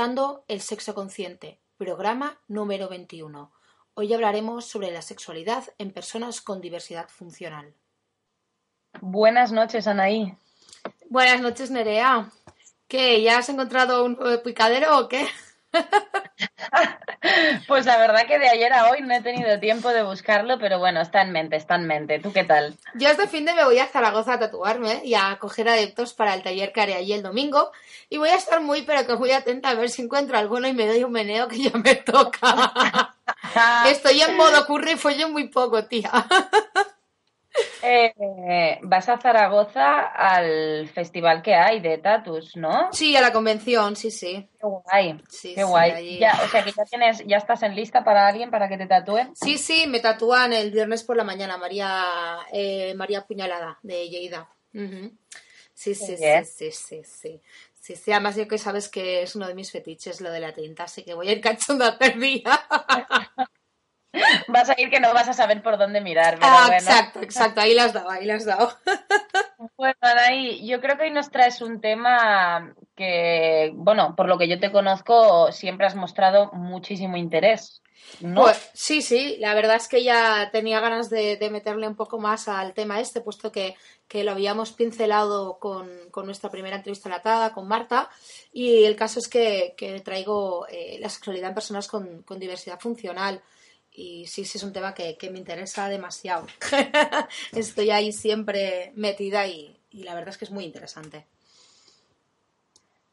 Escuchando El Sexo Consciente, programa número 21. Hoy hablaremos sobre la sexualidad en personas con diversidad funcional. Buenas noches, Anaí. Buenas noches, Nerea. ¿Qué? ¿Ya has encontrado un picadero o qué? Pues la verdad que de ayer a hoy no he tenido tiempo de buscarlo, pero bueno, está en mente, está en mente. ¿Tú qué tal? Yo este fin de me voy a Zaragoza a tatuarme y a coger adeptos para el taller que haré allí el domingo. Y voy a estar muy, pero que muy atenta a ver si encuentro alguno y me doy un meneo que ya me toca. Estoy en modo curry y follo muy poco, tía. Eh, vas a Zaragoza al festival que hay de tatus, ¿no? Sí, a la convención, sí, sí. Qué guay. qué guay. Ya, o sea que ya tienes, ya estás en lista para alguien para que te tatúen. Sí, sí, me tatúan el viernes por la mañana, María, eh, María Puñalada, de Lleida. sí, sí, sí, sí, sí, sí. Sí, sí, además yo que sabes que es uno de mis fetiches lo de la tinta, así que voy a ir cachando día. Vas a ir que no vas a saber por dónde mirar. ah, Exacto, exacto, ahí las has dado, ahí las has dado. Bueno, Anaí, yo creo que hoy nos traes un tema que, bueno, por lo que yo te conozco, siempre has mostrado muchísimo interés. ¿no? Pues, sí, sí, la verdad es que ya tenía ganas de, meterle un poco más al tema este, puesto que, lo habíamos pincelado con, nuestra primera entrevista latada, con Marta, y el caso es que, traigo eh, la sexualidad en personas con diversidad funcional y sí, sí es un tema que, me interesa demasiado. Estoy ahí siempre metida y, la verdad es que es muy interesante.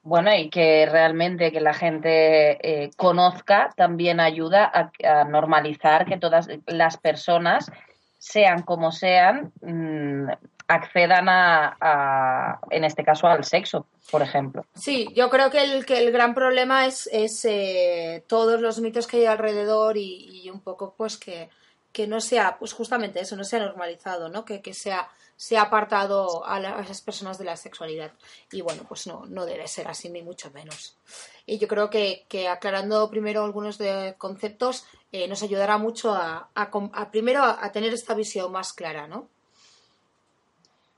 Bueno, y que realmente que la gente eh, conozca también ayuda a, normalizar que todas las personas, sean como sean, mm, accedan a, en este caso, al sexo, por ejemplo. Sí, yo creo que el, que el gran problema es, es eh, todos los mitos que hay alrededor y, un poco pues que, que, no sea, pues justamente eso, no sea normalizado, ¿no? Que, que sea, sea apartado a, esas personas de la sexualidad. Y bueno, pues no, no debe ser así, ni mucho menos. Y yo creo que, que aclarando primero algunos de conceptos eh, nos ayudará mucho a, a primero a tener esta visión más clara, ¿no?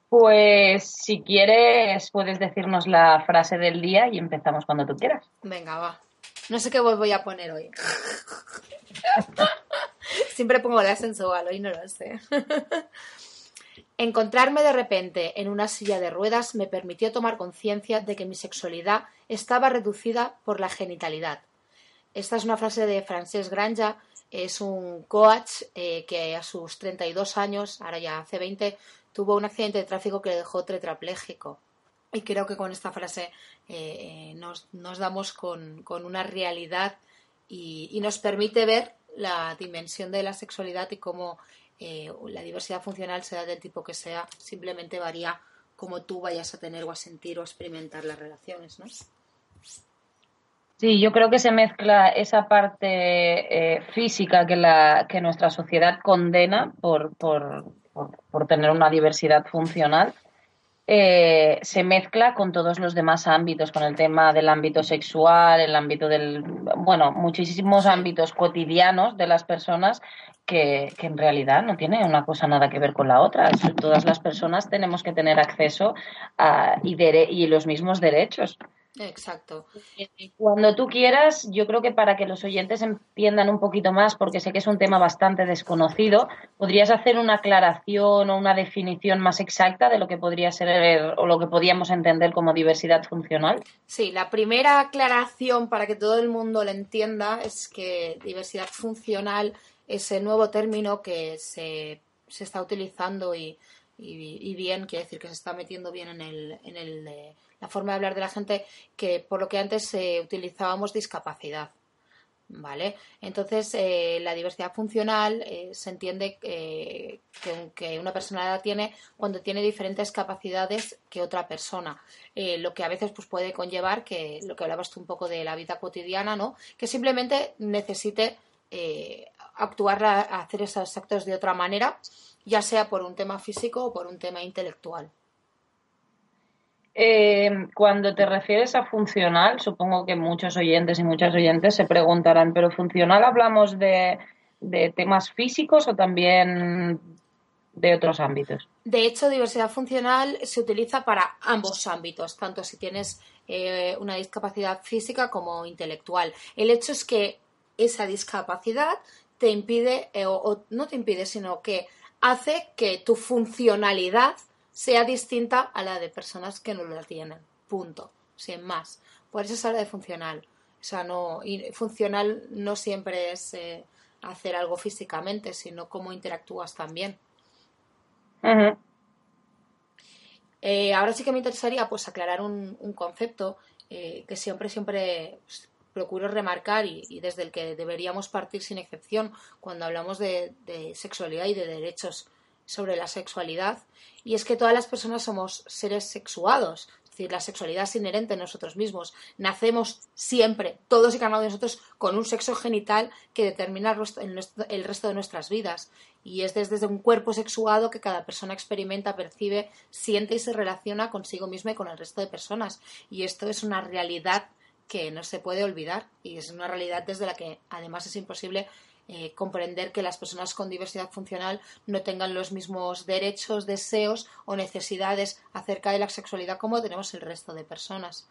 Pues si quieres, puedes decirnos la frase del día y empezamos cuando tú quieras. Venga, va. No sé qué voy a poner hoy. Siempre pongo la sensual, hoy no lo sé. Encontrarme de repente en una silla de ruedas me permitió tomar conciencia de que mi sexualidad estaba reducida por la genitalidad. Esta es una frase de Francesc Granja, es un coach eh, que a sus 32 años, ahora ya hace 20, tuvo un accidente de tráfico que le dejó tetrapléjico. Y creo que con esta frase eh, nos, damos con, una realidad y, nos permite ver la dimensión de la sexualidad y cómo eh, la diversidad funcional, sea del tipo que sea, simplemente varía cómo tú vayas a tener o a sentir o a experimentar las relaciones, ¿no? Sí, yo creo que se mezcla esa parte eh, física que, la, que nuestra sociedad condena por, por, por, tener una diversidad funcional, eh, se mezcla con todos los demás ámbitos, con el tema del ámbito sexual, el ámbito del, bueno, muchísimos ámbitos cotidianos de las personas que, en realidad no tienen una cosa nada que ver con la otra. Todas las personas tenemos que tener acceso a, y los mismos derechos. Exacto. Cuando tú quieras, yo creo que para que los oyentes entiendan un poquito más, porque sé que es un tema bastante desconocido, podrías hacer una aclaración o una definición más exacta de lo que podría ser o lo que podríamos entender como diversidad funcional. Sí, la primera aclaración para que todo el mundo lo entienda es que diversidad funcional es el nuevo término que se, se está utilizando y, y, bien, quiere decir que se está metiendo bien en el, en el la forma de hablar de la gente que por lo que antes eh, utilizábamos discapacidad. ¿Vale? Entonces, eh, la diversidad funcional eh, se entiende que, que, una persona la tiene cuando tiene diferentes capacidades que otra persona. lo que a veces pues, puede conllevar que lo que hablabas tú un poco de la vida cotidiana, ¿no? Que simplemente necesite actuar, hacer esos actos de otra manera, ya sea por un tema físico o por un tema intelectual. Eh, cuando te refieres a funcional, supongo que muchos oyentes y muchas oyentes se preguntarán, ¿pero funcional hablamos de, temas físicos o también de otros ámbitos. De hecho, diversidad funcional se utiliza para ambos ámbitos, tanto si tienes eh, una discapacidad física como intelectual. El hecho es que esa discapacidad te impide, eh, o, no te impide, sino que hace que tu funcionalidad sea distinta a la de personas que no la tienen. Punto. Sin más. Por eso se habla de funcional. O sea, no, y funcional no siempre es eh, hacer algo físicamente, sino cómo interactúas también. Eh, ahora sí que me interesaría pues aclarar un, concepto eh, que siempre, siempre pues, procuro remarcar y, desde el que deberíamos partir sin excepción cuando hablamos de, de sexualidad y de derechos sobre la sexualidad, y es que todas las personas somos seres sexuados, decir, la sexualidad es inherente en nosotros mismos. Nacemos siempre, todos y cada uno de nosotros, con un sexo genital que determina el resto de nuestras vidas. Y es desde un cuerpo sexuado que cada persona experimenta, percibe, siente y se relaciona consigo misma y con el resto de personas. Y esto es una realidad que no se puede olvidar y es una realidad desde la que además es imposible eh, comprender que las personas con diversidad funcional no tengan los mismos derechos, deseos o necesidades acerca de la sexualidad como tenemos el resto de personas.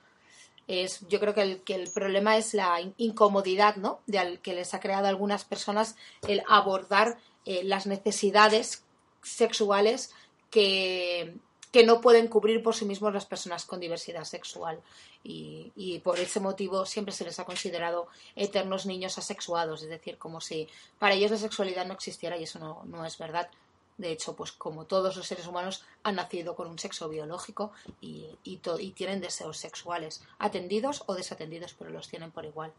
Es, yo creo que el, que el problema es la incomodidad ¿no? de al, que les ha creado a algunas personas el abordar eh, las necesidades sexuales que, que no pueden cubrir por sí mismos las personas con diversidad sexual. Y, por ese motivo siempre se les ha considerado eternos niños asexuados, es decir, como si para ellos la sexualidad no existiera y eso no, es verdad. De hecho, pues como todos los seres humanos han nacido con un sexo biológico y, y, tienen deseos sexuales, atendidos o desatendidos, pero los tienen por igual.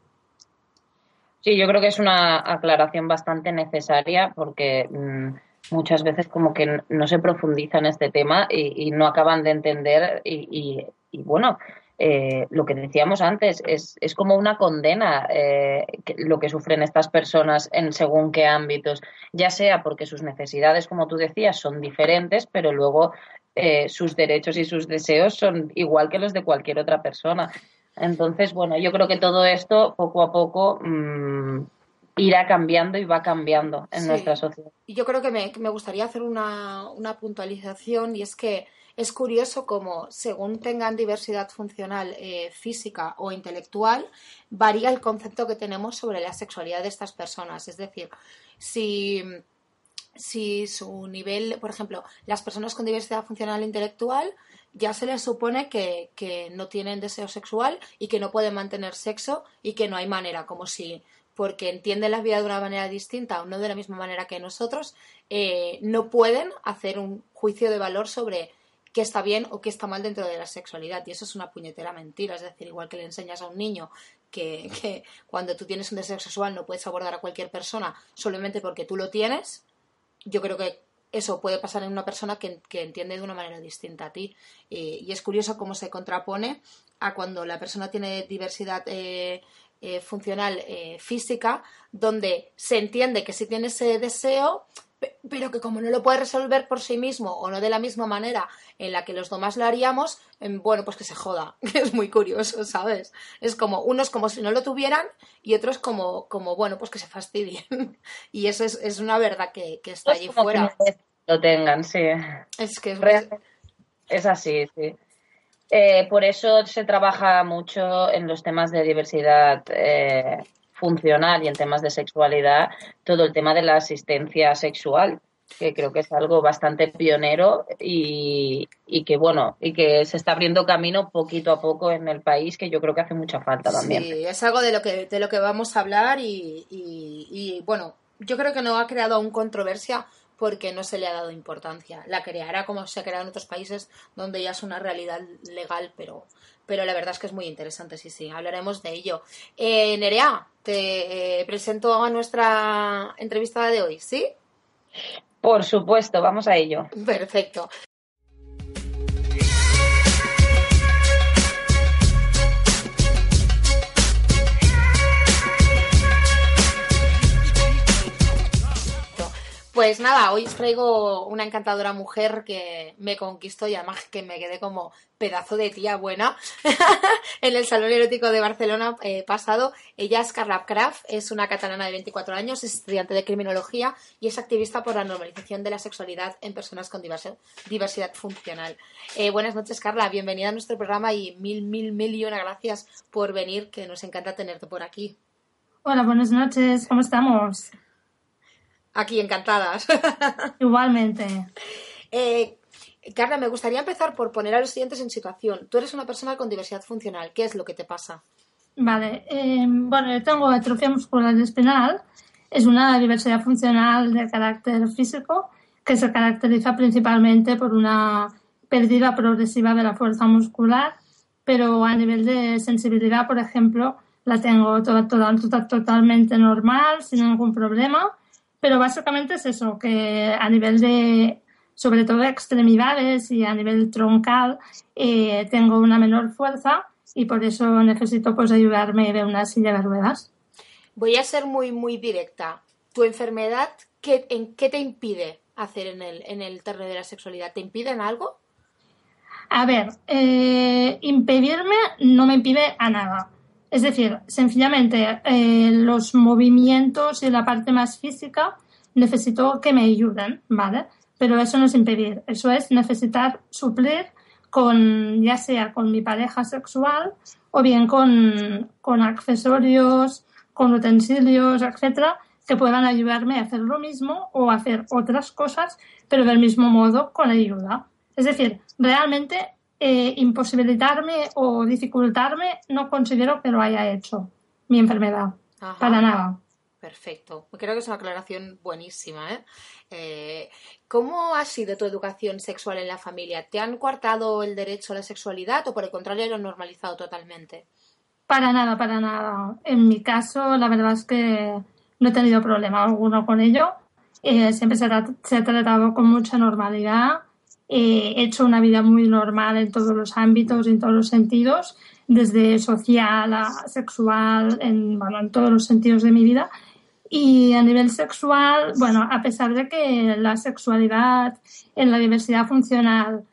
Sí, yo creo que es una aclaración bastante necesaria porque mm, muchas veces como que no se profundiza en este tema y, no acaban de entender y, bueno, eh, lo que decíamos antes, es, es como una condena eh, lo que sufren estas personas en según qué ámbitos, ya sea porque sus necesidades, como tú decías, son diferentes, pero luego eh, sus derechos y sus deseos son igual que los de cualquier otra persona. Entonces, bueno, yo creo que todo esto poco a poco mm, irá cambiando y va cambiando en nuestra sociedad. Y yo creo que me, gustaría hacer una, puntualización y es que es curioso cómo, según tengan diversidad funcional eh, física o intelectual, varía el concepto que tenemos sobre la sexualidad de estas personas. Es decir, si, si su nivel, por ejemplo, las personas con diversidad funcional intelectual ya se les supone que, que no tienen deseo sexual y que no pueden mantener sexo y que no hay manera, como si porque entienden la vida de una manera distinta o no de la misma manera que nosotros, eh, no pueden hacer un juicio de valor sobre qué está bien o qué está mal dentro de la sexualidad. Y eso es una puñetera mentira. Es decir, igual que le enseñas a un niño que, cuando tú tienes un deseo sexual no puedes abordar a cualquier persona solamente porque tú lo tienes, yo creo que eso puede pasar en una persona que, entiende de una manera distinta a ti. Eh, y es curioso cómo se contrapone a cuando la persona tiene diversidad eh, eh, funcional eh, física, donde se entiende que si tiene ese deseo, pero que como no lo puede resolver por sí mismo o no de la misma manera en la que los demás lo haríamos, em, bueno, pues que se joda. Es muy curioso, ¿sabes? Es como unos como si no lo tuvieran y otros como, como bueno, pues que se fastidien. y eso es, una verdad que, está allí fuera. lo tengan, sí. Es que es, es así, sí. Eh, por eso se trabaja mucho en los temas de diversidad eh, funcional y en temas de sexualidad, todo el tema de la asistencia sexual, que creo que es algo bastante pionero y, que bueno, y que se está abriendo camino poquito a poco en el país, que yo creo que hace mucha falta también. Sí, es algo de lo que, de lo que vamos a hablar y, y bueno, yo creo que no ha creado aún controversia porque no se le ha dado importancia. La creará como se ha creado en otros países donde ya es una realidad legal, pero, pero la verdad es que es muy interesante, sí, sí, hablaremos de ello. Eh, Nerea, te eh, presento a nuestra entrevistada de hoy, ¿sí? Por supuesto, vamos a ello. Perfecto. Pues nada, hoy os traigo una encantadora mujer que me conquistó y además que me quedé como pedazo de tía buena en el Salón Erótico de Barcelona eh, pasado. Ella es Carla Kraft, es una catalana de 24 años, es estudiante de criminología y es activista por la normalización de la sexualidad en personas con diversidad funcional. Eh, buenas noches, Carla, bienvenida a nuestro programa y mil, mil, mil y una gracias por venir, que nos encanta tenerte por aquí. Hola, buenas noches, ¿cómo estamos? Aquí, encantadas. Igualmente. Eh, Carla, me gustaría empezar por poner a los siguientes en situación. Tú eres una persona con diversidad funcional. ¿Qué es lo que te pasa? Vale. Eh, bueno, yo tengo atrofia muscular espinal. Es una diversidad funcional de carácter físico que se caracteriza principalmente por una pérdida progresiva de la fuerza muscular, pero a nivel de sensibilidad, por ejemplo, la tengo toda, toda, toda, totalmente normal, sin ningún problema. Pero básicamente es eso, que a nivel de, sobre todo extremidades y a nivel troncal, eh, tengo una menor fuerza y por eso necesito pues ayudarme de una silla de ruedas. Voy a ser muy, muy directa. ¿Tu enfermedad qué, en qué te impide hacer en el, en el terreno de la sexualidad? ¿Te impide en algo? A ver, eh, impedirme no me impide a nada. Es decir, sencillamente eh, los movimientos y la parte más física necesito que me ayuden, ¿vale? Pero eso no es impedir, eso es necesitar suplir con, ya sea con mi pareja sexual o bien con, con accesorios, con utensilios, etcétera, que puedan ayudarme a hacer lo mismo o hacer otras cosas, pero del mismo modo con ayuda. Es decir, realmente eh, imposibilitarme o dificultarme, no considero que lo haya hecho mi enfermedad. Para nada. Perfecto. Creo que es una aclaración buenísima. ¿eh? ¿eh? cómo ha sido tu educación sexual en la familia? ¿Te han coartado el derecho a la sexualidad o por el contrario lo han normalizado totalmente? Para nada, para nada. En mi caso, la verdad es que no he tenido problema alguno con ello. Eh, siempre se ha tratado con mucha normalidad he hecho una vida muy normal en todos los ámbitos en todos los sentidos, desde social a sexual, en, bueno, en todos los sentidos de mi vida. Y a nivel sexual, bueno, a pesar de que la sexualidad en la diversidad funcional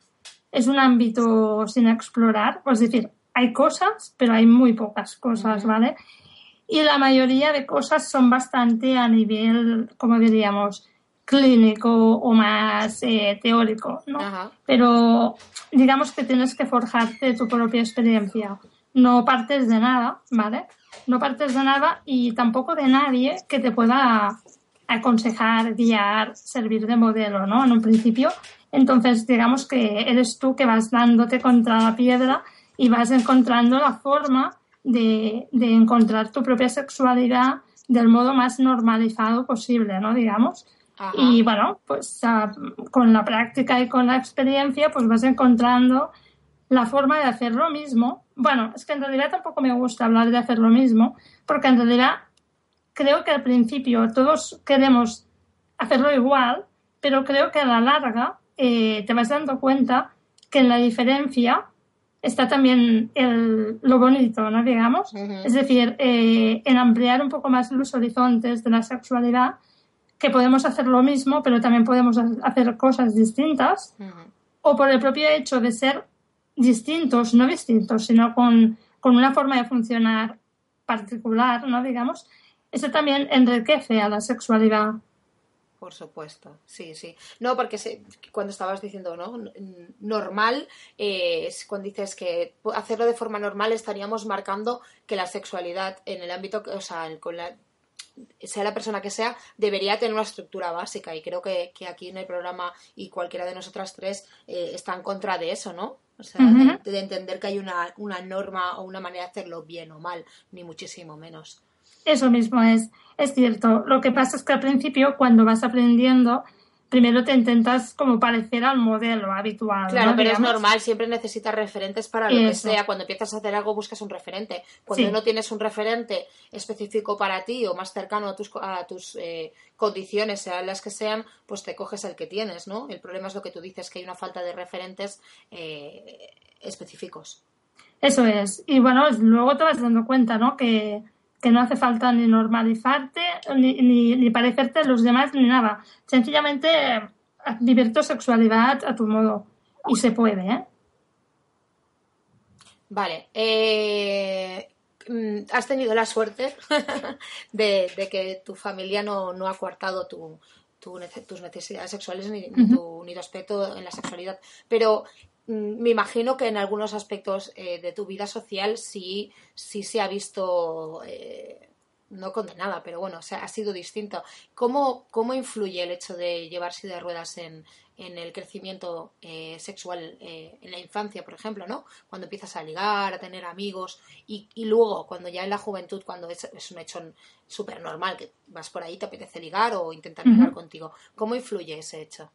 es un ámbito sin explorar, pues es decir, hay cosas, pero hay muy pocas cosas, ¿vale? Y la mayoría de cosas son bastante a nivel, como diríamos, clínico o más eh, teórico, ¿no? Pero digamos que tienes que forjarte tu propia experiencia. No partes de nada, ¿vale? No partes de nada y tampoco de nadie que te pueda aconsejar, guiar, servir de modelo, ¿no? En un principio. Entonces, digamos que eres tú que vas dándote contra la piedra y vas encontrando la forma de, de encontrar tu propia sexualidad del modo más normalizado posible, ¿no? Digamos. Y bueno, pues ah, con la práctica y con la experiencia, pues vas encontrando la forma de hacer lo mismo. Bueno, es que en realidad tampoco me gusta hablar de hacer lo mismo, porque en realidad creo que al principio todos queremos hacerlo igual, pero creo que a la larga eh, te vas dando cuenta que en la diferencia está también el, lo bonito, ¿no? Digamos. Es decir, eh, en ampliar un poco más los horizontes de la sexualidad que podemos hacer lo mismo, pero también podemos hacer cosas distintas, o por el propio hecho de ser distintos, no distintos, sino con, una forma de funcionar particular, ¿no? Digamos, eso también enriquece a la sexualidad. Por supuesto, sí, sí. No, porque cuando estabas diciendo, ¿no? Normal, eh, cuando dices que hacerlo de forma normal estaríamos marcando que la sexualidad en el ámbito, o sea, con la, sea la persona que sea, debería tener una estructura básica. Y creo que, aquí en el programa y cualquiera de nosotras tres eh, está en contra de eso, ¿no? O sea, de, entender que hay una, una norma o una manera de hacerlo bien o mal, ni muchísimo menos. Eso mismo es, es cierto. Lo que pasa es que al principio, cuando vas aprendiendo, primero te intentas como parecer al modelo habitual. Claro, pero es normal, siempre necesitas referentes para lo que sea. Cuando empiezas a hacer algo buscas un referente. Cuando no tienes un referente específico para ti o más cercano a tus, a tus eh, condiciones, sean las que sean, pues te coges el que tienes, ¿no? El problema es lo que tú dices, que hay una falta de referentes eh, específicos. Eso es. Y bueno, luego te vas dando cuenta, ¿no? Que, que no hace falta ni normalizarte, ni, ni, ni parecerte a los demás, ni nada. Sencillamente eh, vivir tu sexualidad a tu modo. Y se puede, ¿eh? Vale. Eh, mm, has tenido la suerte de, de que tu familia no, no ha coartado tu, tus necesidades sexuales ni, tu, ni tu aspecto en la sexualidad. Pero me imagino que en algunos aspectos eh, de tu vida social sí, sí se ha visto, eh, no condenada, pero bueno, o sea, ha sido distinto. ¿Cómo, cómo influye el hecho de llevar silla de ruedas en, en el crecimiento eh, sexual eh, en la infancia, por ejemplo, ¿no? Cuando empiezas a ligar, a tener amigos y, y luego cuando ya en la juventud, cuando es, es un hecho súper normal, que vas por ahí, te apetece ligar o intentar ligar contigo. ¿Cómo influye ese hecho?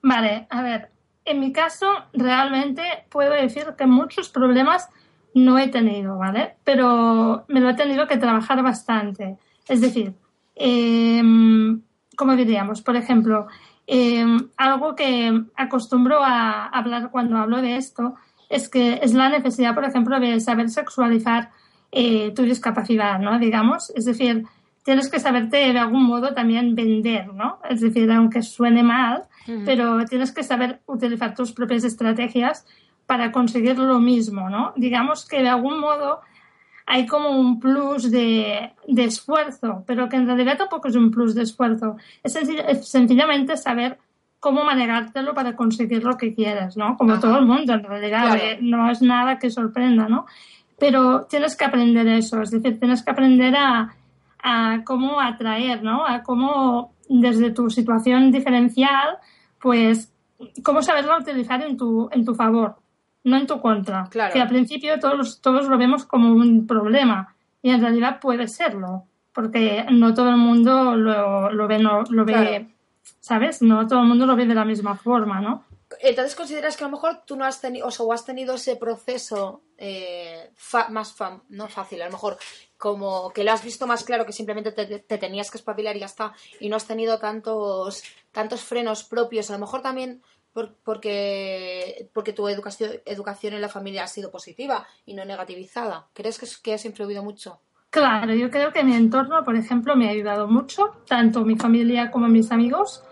Vale, a ver, en mi caso realmente puedo decir que muchos problemas no he tenido, ¿vale? Pero me lo he tenido que trabajar bastante. Es decir, em, ¿cómo diríamos? Por ejemplo, em, algo que acostumbro a hablar cuando hablo de esto es que es la necesidad, por ejemplo, de saber sexualizar eh, tu discapacidad, ¿no? Digamos, es decir, tienes que saberte de algún modo también vender, ¿no? Es decir, aunque suene mal, pero tienes que saber utilizar tus propias estrategias para conseguir lo mismo, ¿no? Digamos que de algún modo hay como un plus de, de esfuerzo, pero que en realidad tampoco es un plus de esfuerzo. Es, sencilla- es sencillamente saber cómo manejártelo para conseguir lo que quieres, ¿no? Como Ajá. todo el mundo, en realidad, Claro. eh, no es nada que sorprenda, ¿no? Pero tienes que aprender eso, es decir, tienes que aprender a, a cómo atraer, ¿no? A cómo desde tu situación diferencial, pues, cómo saberla utilizar en tu, en tu favor, no en tu contra. Claro. Que al principio todos, todos lo vemos como un problema y en realidad puede serlo, porque no todo el mundo lo, lo ve, no, lo ve, Claro. ¿sabes? No todo el mundo lo ve de la misma forma, ¿no? Entonces consideras que a lo mejor tú no has tenido, o sea, has tenido ese proceso eh, fa- más fa- no fácil, a lo mejor como que lo has visto más claro que simplemente te, te tenías que espabilar y ya está, y no has tenido tantos, tantos frenos propios, a lo mejor también por- porque, porque tu educación, educación en la familia ha sido positiva y no negativizada. ¿Crees que, que has influido mucho? Claro, yo creo que mi entorno, por ejemplo, me ha ayudado mucho, tanto mi familia como mis amigos.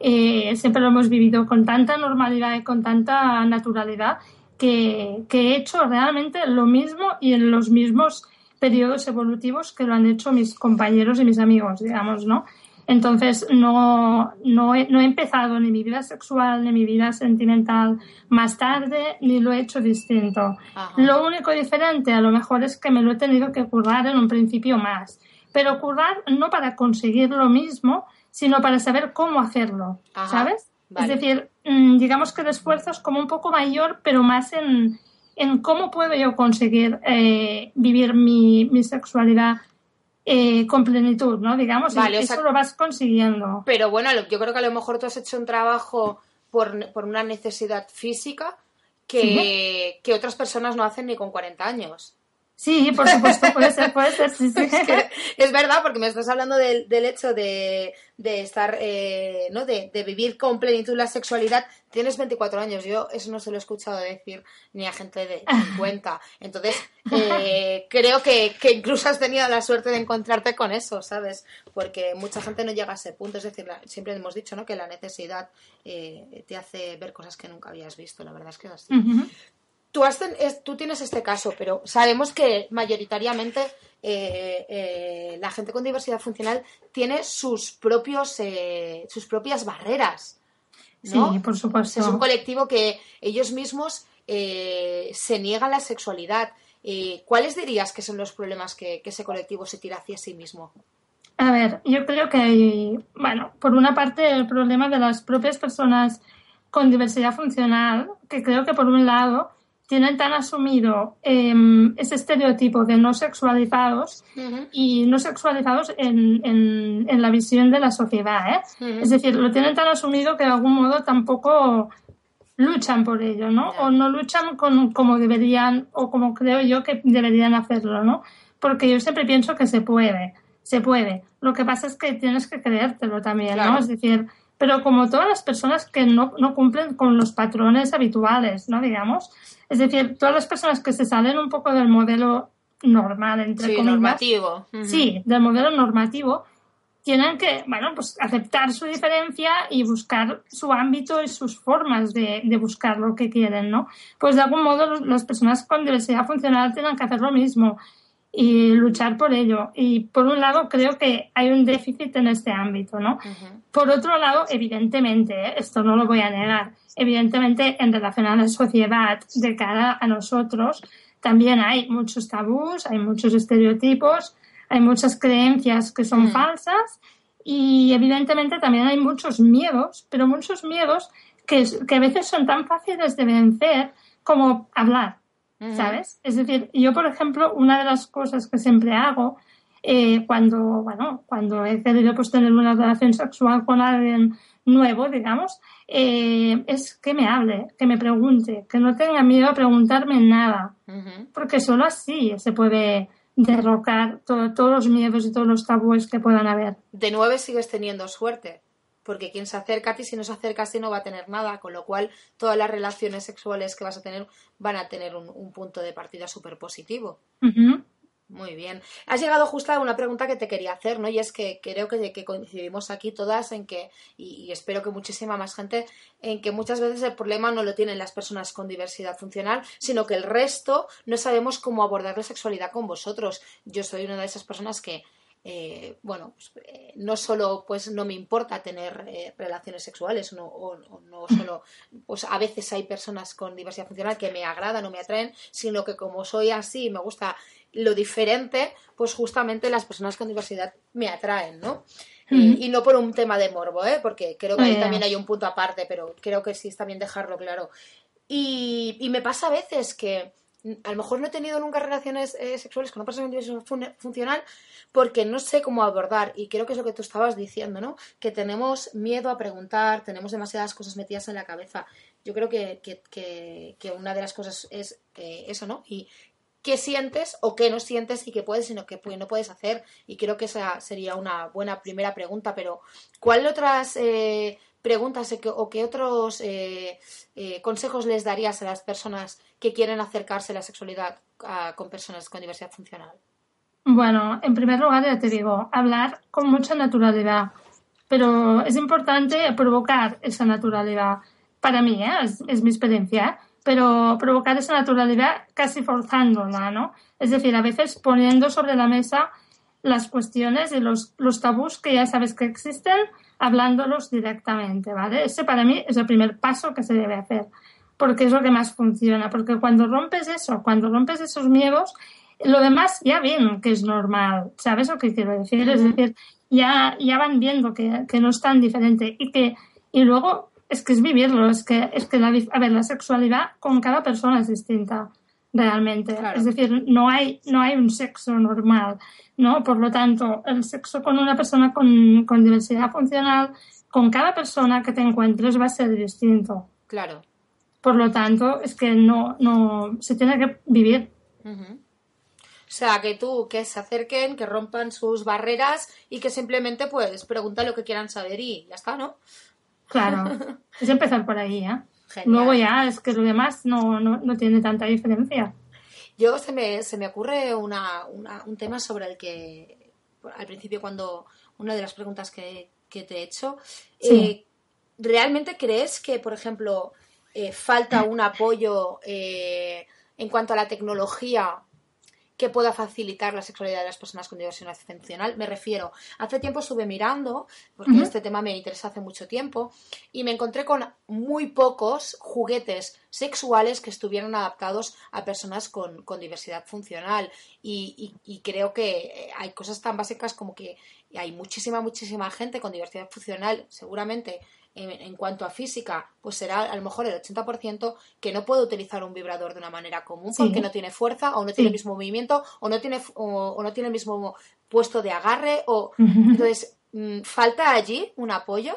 Eh, siempre lo hemos vivido con tanta normalidad y con tanta naturalidad que, que he hecho realmente lo mismo y en los mismos periodos evolutivos que lo han hecho mis compañeros y mis amigos, digamos, ¿no? Entonces, no, no, he, no he empezado ni mi vida sexual ni mi vida sentimental más tarde, ni lo he hecho distinto. Ajá. Lo único diferente a lo mejor es que me lo he tenido que currar en un principio más. Pero currar no para conseguir lo mismo, sino para saber cómo hacerlo, Ajá, ¿sabes? vale. Es decir, mm, digamos que el esfuerzo es como un poco mayor, pero más en, en cómo puedo yo conseguir eh, vivir mi, mi sexualidad eh, con plenitud, ¿no? Digamos, o eso sea- lo vas consiguiendo. Pero bueno, yo creo que a lo mejor tú has hecho un trabajo por, por una necesidad física que, que otras personas no hacen ni con 40 años. Sí, por supuesto, puede ser, puede ser, sí, sí. Es, que es verdad, porque me estás hablando del, del hecho de, de estar, eh, ¿no? De, de vivir con plenitud la sexualidad. Tienes 24 años, yo eso no se lo he escuchado decir ni a gente de 50. Entonces, eh, creo que, que incluso has tenido la suerte de encontrarte con eso, ¿sabes? Porque mucha gente no llega a ese punto. Es decir, la- siempre hemos dicho, ¿no? Que la necesidad eh, te hace ver cosas que nunca habías visto. La verdad es que es así. Tú, has ten- es- tú tienes este caso, pero sabemos que mayoritariamente eh, eh, la gente con diversidad funcional tiene sus propios eh, sus propias barreras. ¿no? Sí, por supuesto. Es un colectivo que ellos mismos eh, se niegan la sexualidad. ¿Cuáles dirías que son los problemas que, que ese colectivo se tira hacia sí mismo? A ver, yo creo que hay, bueno, por una parte el problema de las propias personas con diversidad funcional, que creo que por un lado tienen tan asumido em, ese estereotipo de no sexualizados y no sexualizados en, en, en la visión de la sociedad, ¿eh? Es decir, lo tienen tan asumido que de algún modo tampoco luchan por ello, ¿no? O no luchan con, como deberían o como creo yo que deberían hacerlo, ¿no? Porque yo siempre pienso que se puede, se puede. Lo que pasa es que tienes que creértelo también, Claro. ¿no? Es decir, pero como todas las personas que no, no cumplen con los patrones habituales, ¿no? Digamos. Es decir, todas las personas que se salen un poco del modelo normal, entre sí, comillas. normativo. Sí, del modelo normativo, tienen que, bueno, pues aceptar su diferencia y buscar su ámbito y sus formas de, de, buscar lo que quieren, ¿no? Pues de algún modo las personas con diversidad funcional tienen que hacer lo mismo y luchar por ello. Y por un lado creo que hay un déficit en este ámbito, ¿no? Por otro lado, evidentemente, ¿eh? esto no lo voy a negar, evidentemente en relación a la sociedad de cara a nosotros, también hay muchos tabús, hay muchos estereotipos, hay muchas creencias que son Mm. falsas y evidentemente también hay muchos miedos, pero muchos miedos que, que a veces son tan fáciles de vencer como hablar. ¿Sabes? Es decir, yo, por ejemplo, una de las cosas que siempre hago eh, cuando, bueno, cuando he querido pues, tener una relación sexual con alguien nuevo, digamos, eh, es que me hable, que me pregunte, que no tenga miedo a preguntarme nada, porque solo así se puede derrocar todo- todos los miedos y todos los tabúes que puedan haber. De nueve sigues teniendo suerte, porque quien se acerca a ti, si no se acerca a ti, no va a tener nada, con lo cual todas las relaciones sexuales que vas a tener van a tener un, un punto de partida súper positivo. Muy bien. Has llegado justo a una pregunta que te quería hacer, ¿no? Y es que creo que, que coincidimos aquí todas en que, y, y espero que muchísima más gente, en que muchas veces el problema no lo tienen las personas con diversidad funcional, sino que el resto no sabemos cómo abordar la sexualidad con vosotros. Yo soy una de esas personas que, eh, bueno, pues, eh, no solo pues no me importa tener eh, relaciones sexuales, no, o, o no solo, pues a veces hay personas con diversidad funcional que me agradan o me atraen, sino que como soy así y me gusta lo diferente, pues justamente las personas con diversidad me atraen, ¿no? Y no por un tema de morbo, ¿eh? Porque creo que ahí también hay un punto aparte, pero creo que sí es también dejarlo claro. Y, y me pasa a veces que mm, a lo mejor no he tenido nunca relaciones eh, sexuales con una persona con diversidad fun- funcional porque no sé cómo abordar. Y creo que es lo que tú estabas diciendo, ¿no? Que tenemos miedo a preguntar, tenemos demasiadas cosas metidas en la cabeza. Yo creo que, que, que- una de las cosas es eso, ¿no? Y qué sientes o qué no sientes y qué puedes y no, qué no puedes hacer. Y creo que esa sería una buena primera pregunta. Pero, ¿cuál otras eh, preguntas o qué, otros eh, eh, consejos les darías a las personas que quieren acercarse a la sexualidad con personas con diversidad funcional? Bueno, en primer lugar, ya te digo, hablar con mucha naturalidad, pero es importante provocar esa naturalidad. Para mí, ¿eh? es, mi experiencia, pero provocar esa naturalidad casi forzándola, ¿no? Es decir, a veces poniendo sobre la mesa las cuestiones y los, los tabús que ya sabes que existen, hablándolos directamente, ¿vale? Ese para mí es el primer paso que se debe hacer, porque es lo que más funciona, porque cuando rompes eso, cuando rompes esos miedos, lo demás ya ven que es normal, ¿sabes lo que quiero decir? Es decir, ya, ya van viendo que, que no es tan diferente y que y luego es que es vivirlo, es que, es que la, a ver, la sexualidad con cada persona es distinta realmente. Claro. Es decir, no hay, no hay un sexo normal, ¿no? Por lo tanto, el sexo con una persona con, con diversidad funcional, con cada persona que te encuentres va a ser distinto. Claro. Por lo tanto, es que no, no, se tiene que vivir. O sea, que tú, que se acerquen, que rompan sus barreras y que simplemente pues pregunten lo que quieran saber y ya está, ¿no? Claro, es empezar por ahí, ¿eh? Genial. Luego ya es que lo demás no, no, no tiene tanta diferencia. Yo se me, se me ocurre una, una- un tema sobre el que al principio cuando una de las preguntas que, que te he hecho, Sí. eh, ¿realmente crees que, por ejemplo, eh, falta un apoyo eh, en cuanto a la tecnología que pueda facilitar la sexualidad de las personas con diversidad funcional. Me refiero, hace tiempo estuve mirando, porque este tema me interesa hace mucho tiempo, y me encontré con muy pocos juguetes sexuales que estuvieran adaptados a personas con, con diversidad funcional. Y, y- y creo que eh, hay cosas tan básicas como que hay muchísima, muchísima gente con diversidad funcional, seguramente en, en cuanto a física, pues será a lo mejor el 80% que no puede utilizar un vibrador de una manera común Sí. porque no tiene fuerza o no tiene Sí. el mismo movimiento o no tiene, o, o no tiene el mismo puesto de agarre o entonces mm, falta allí un apoyo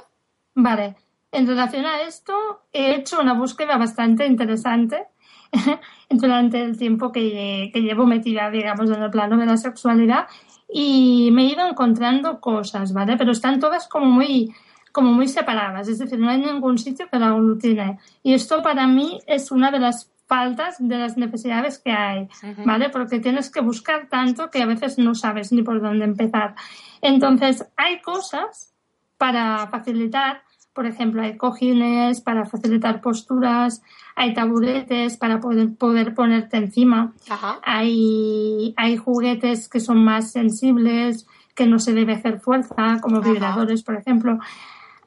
Vale, en relación a esto, he hecho una búsqueda bastante interesante durante el tiempo que, que llevo metida, digamos, en el plano de la sexualidad y me he ido encontrando cosas, ¿vale? Pero están todas como muy, como muy separadas, es decir, no hay ningún sitio que la aglutine. Y esto para mí es una de las faltas de las necesidades que hay, ¿vale? Porque tienes que buscar tanto que a veces no sabes ni por dónde empezar. Entonces, hay cosas para facilitar, por ejemplo, hay cojines para facilitar posturas, hay taburetes para poder, poder ponerte encima, Hay, hay juguetes que son más sensibles, que no se debe hacer fuerza, como vibradores, por ejemplo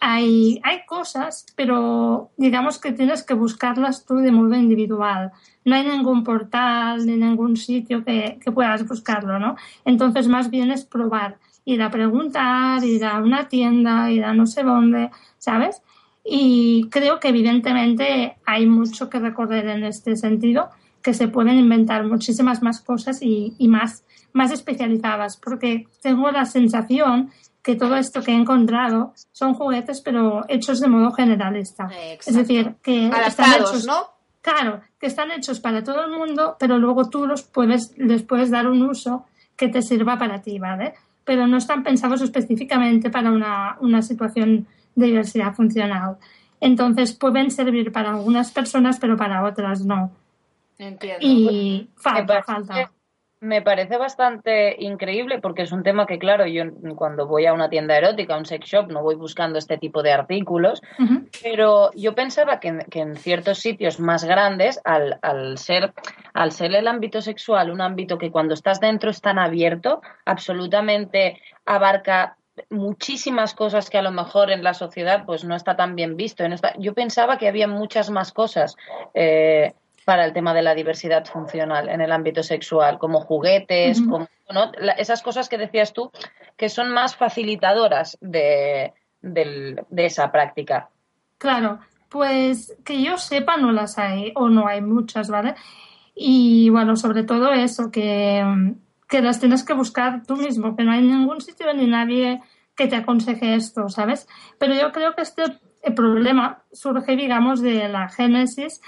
hay, cosas, pero digamos que tienes que buscarlas tú de modo individual. No hay ningún portal ni ningún sitio que, que puedas buscarlo, ¿no? Entonces, más bien es probar, ir a preguntar, ir a una tienda, ir a no sé dónde, ¿sabes? Y creo que evidentemente hay mucho que recorrer en este sentido, que se pueden inventar muchísimas más cosas y, y más, más especializadas, porque tengo la sensación que todo esto que he encontrado son juguetes, pero hechos de modo generalista. Es decir, que están hechos, ¿no? Claro, que están hechos para todo el mundo, pero luego tú los puedes, les puedes dar un uso que te sirva para ti, ¿vale? Pero no están pensados específicamente para una, una situación de diversidad funcional. Entonces pueden servir para algunas personas, pero para otras no. Entiendo. Y falta, falta me parece bastante increíble porque es un tema que, claro, yo cuando voy a una tienda erótica, a un sex shop, no voy buscando este tipo de artículos, pero yo pensaba que, en ciertos sitios más grandes, al, al, ser, al ser el ámbito sexual un ámbito que cuando estás dentro es tan abierto, absolutamente abarca muchísimas cosas que a lo mejor en la sociedad pues no está tan bien visto. Yo pensaba que había muchas más cosas. Eh, para el tema de la diversidad funcional en el ámbito sexual, como juguetes, como esas cosas que decías tú, que son más facilitadoras de, esa práctica. Claro, pues que yo sepa no las hay o no hay muchas, ¿vale? Y bueno, sobre todo eso, que, que las tienes que buscar tú mismo, que no hay ningún sitio ni nadie que te aconseje esto, ¿sabes? Pero yo creo que este problema surge, digamos, de la génesis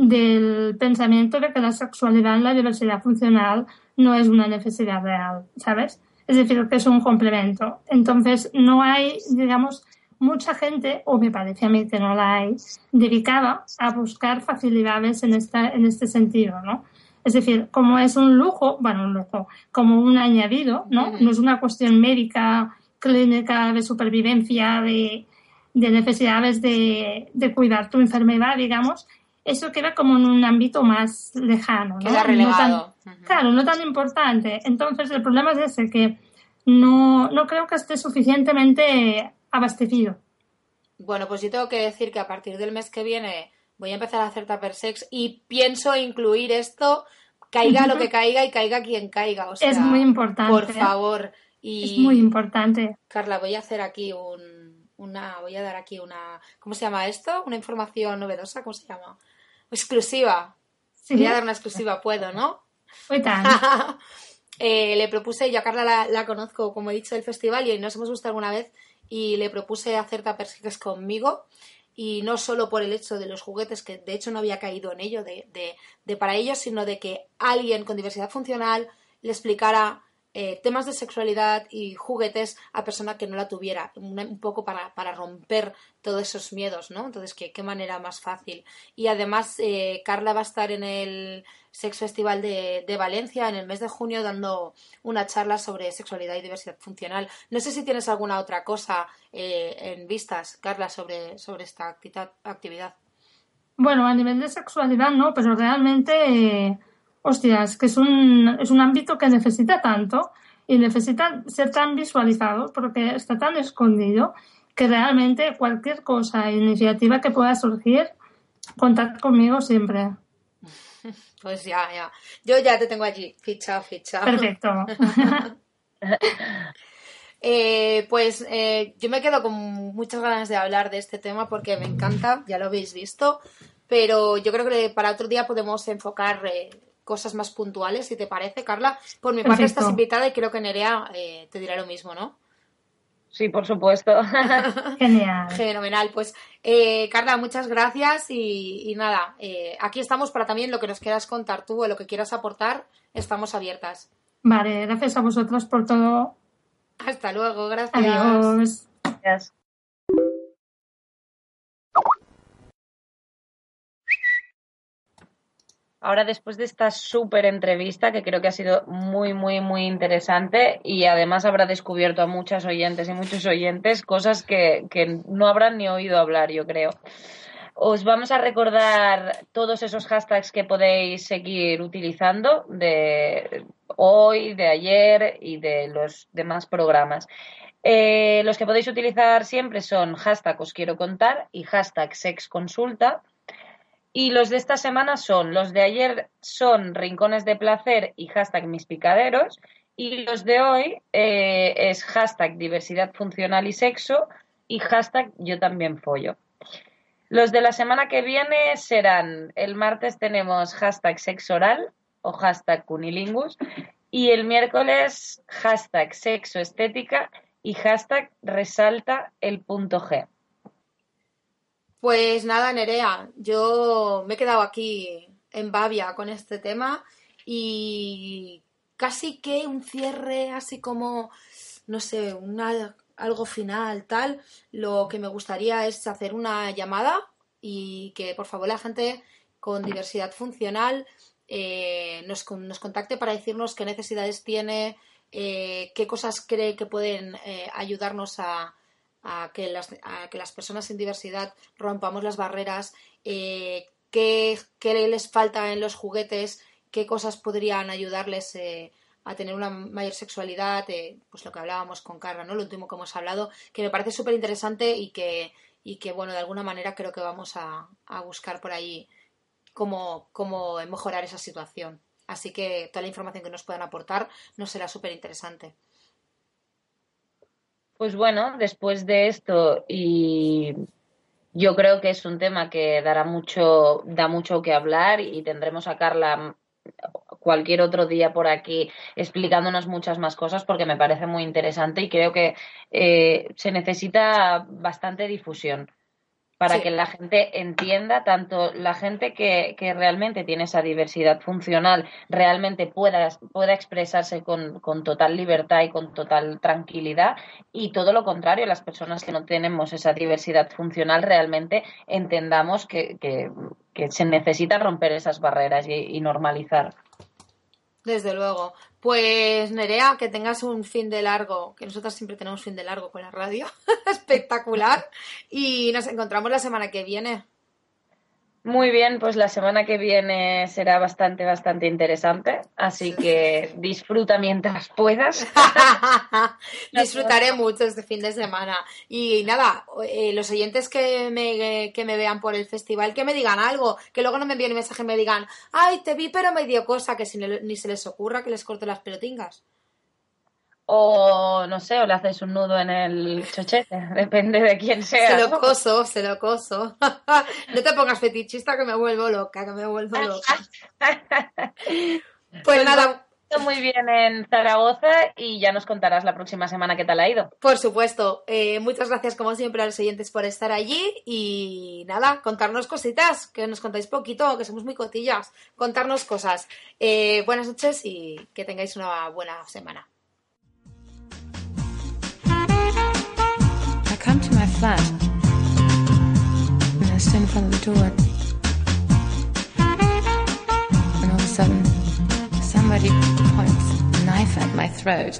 del pensamiento de que la sexualidad en la diversidad funcional no es una necesidad real, ¿sabes? Es decir, que es un complemento. Entonces, no hay, digamos, mucha gente, o me parece a mí que no la hay, dedicada a buscar facilidades en, esta, en este sentido, ¿no? Es decir, como es un lujo, bueno, un lujo, como un añadido, ¿no? No es una cuestión médica, clínica, de supervivencia, de, de necesidades de, de cuidar tu enfermedad, digamos, eso queda como en un ámbito más lejano. ¿no? Queda relegado. Claro, no tan importante. Entonces, el problema es ese, que no, no creo que esté suficientemente abastecido. Bueno, pues yo tengo que decir que a partir del mes que viene voy a empezar a hacer Tupper Sex y pienso incluir esto, caiga lo que caiga y caiga quien caiga. O sea, es muy importante. Por favor. Y, es muy importante. Carla, voy a hacer aquí un, una, voy a dar aquí una, ¿cómo se llama esto? Una información novedosa, ¿cómo se llama? Exclusiva. Voy a dar una exclusiva, puedo, ¿no? Eh, le propuse, yo a Carla la, conozco, como he dicho, del festival y nos hemos visto alguna vez y le propuse hacer tapersiques conmigo y no solo por el hecho de los juguetes, que de hecho no había caído en ello, de, de, de para ellos, sino de que alguien con diversidad funcional le explicara eh, temas de sexualidad y juguetes a persona que no la tuviera, un, poco para, para, romper todos esos miedos, ¿no? Entonces, ¿qué, qué manera más fácil? Y además, eh, Carla va a estar en el Sex Festival de, de, Valencia en el mes de junio dando una charla sobre sexualidad y diversidad funcional. No sé si tienes alguna otra cosa eh, en vistas, Carla, sobre, sobre esta actividad. Bueno, a nivel de sexualidad no, pero realmente hostias, que es un, es un ámbito que necesita tanto y necesita ser tan visualizado porque está tan escondido que realmente cualquier cosa, iniciativa que pueda surgir, contad conmigo siempre. Pues ya, ya. Yo ya te tengo allí, ficha, ficha. Perfecto. Eh, pues eh, yo me quedo con muchas ganas de hablar de este tema porque me encanta, ya lo habéis visto, pero yo creo que para otro día podemos enfocar eh, cosas más puntuales, si te parece, Carla. Por mi parte estás invitada y creo que Nerea eh, te dirá lo mismo, ¿no? Sí, por supuesto. Genial. Fenomenal. Pues, eh, Carla, muchas gracias y, nada, eh, aquí estamos para también lo que nos quieras contar tú o lo que quieras aportar, estamos abiertas. Vale, gracias a vosotros por todo. Hasta luego, gracias. Adiós. Gracias. Ahora después de esta súper entrevista, que creo que ha sido muy, muy, muy interesante y además habrá descubierto a muchas oyentes y muchos oyentes cosas que, que no habrán ni oído hablar, yo creo. Os vamos a recordar todos esos hashtags que podéis seguir utilizando de hoy, de ayer y de los demás programas. Eh, los que podéis utilizar siempre son hashtag os quiero contar y hashtag sexconsulta. Y los de esta semana son, los de ayer son rincones de placer y hashtag mis picaderos. Y los de hoy eh, es hashtag diversidad funcional y sexo y hashtag yo también follo. Los de la semana que viene serán, el martes tenemos hashtag sexo oral o hashtag cunilingus y el miércoles hashtag sexo estética y hashtag resalta el punto G. Pues nada, Nerea, yo me he quedado aquí en Bavia con este tema y casi que un cierre así como, no sé, una algo final, tal, lo que me gustaría es hacer una llamada y que por favor la gente con diversidad funcional eh, nos, contacte para decirnos qué necesidades tiene, eh, qué cosas cree que pueden eh, ayudarnos a, que las, que las personas sin diversidad rompamos las barreras, qué, qué, les falta en los juguetes, qué cosas podrían ayudarles a tener una mayor sexualidad, eh, pues lo que hablábamos con Carla, ¿no? Lo último que hemos hablado, que me parece súper interesante y que, y que, bueno, de alguna manera creo que vamos a, buscar por ahí cómo, cómo mejorar esa situación. Así que toda la información que nos puedan aportar nos será súper interesante. Pues bueno, después de esto y yo creo que es un tema que dará mucho, da mucho que hablar y tendremos a Carla cualquier otro día por aquí explicándonos muchas más cosas porque me parece muy interesante y creo que eh, se necesita bastante difusión para que la gente entienda, tanto la gente que, que, realmente tiene esa diversidad funcional, realmente pueda, pueda expresarse con, con, total libertad y con total tranquilidad, y todo lo contrario, las personas que no tenemos esa diversidad funcional, realmente entendamos que, que, que se necesita romper esas barreras y normalizar. Desde luego. Pues Nerea, que tengas un fin de largo, que nosotros siempre tenemos fin de largo con la radio, espectacular. Y nos encontramos la semana que viene. Muy bien, pues la semana que viene será bastante, bastante interesante, así que disfruta mientras puedas. Disfrutaré mucho este fin de semana. Y nada, eh, los oyentes que me, que me vean por el festival, que me digan algo, que luego no me envíen un mensaje y me digan, ay, te vi pero me dio cosa, que si ni se les ocurra que les corte las pelotingas o no sé, o le haces un nudo en el chochete, depende de quién sea. Se lo coso, se lo coso. no te pongas fetichista que me vuelvo loca, que me vuelvo loca. pues, pues nada. Muy bien en Zaragoza y ya nos contarás la próxima semana qué tal ha ido. Por supuesto. Eh, muchas gracias como siempre a los oyentes por estar allí y nada, contarnos cositas, que nos contáis poquito, que somos muy cotillas. Contarnos cosas. Eh, buenas noches y que tengáis una buena semana. And I stand in front of the door. And all of a sudden, somebody points a knife at my throat.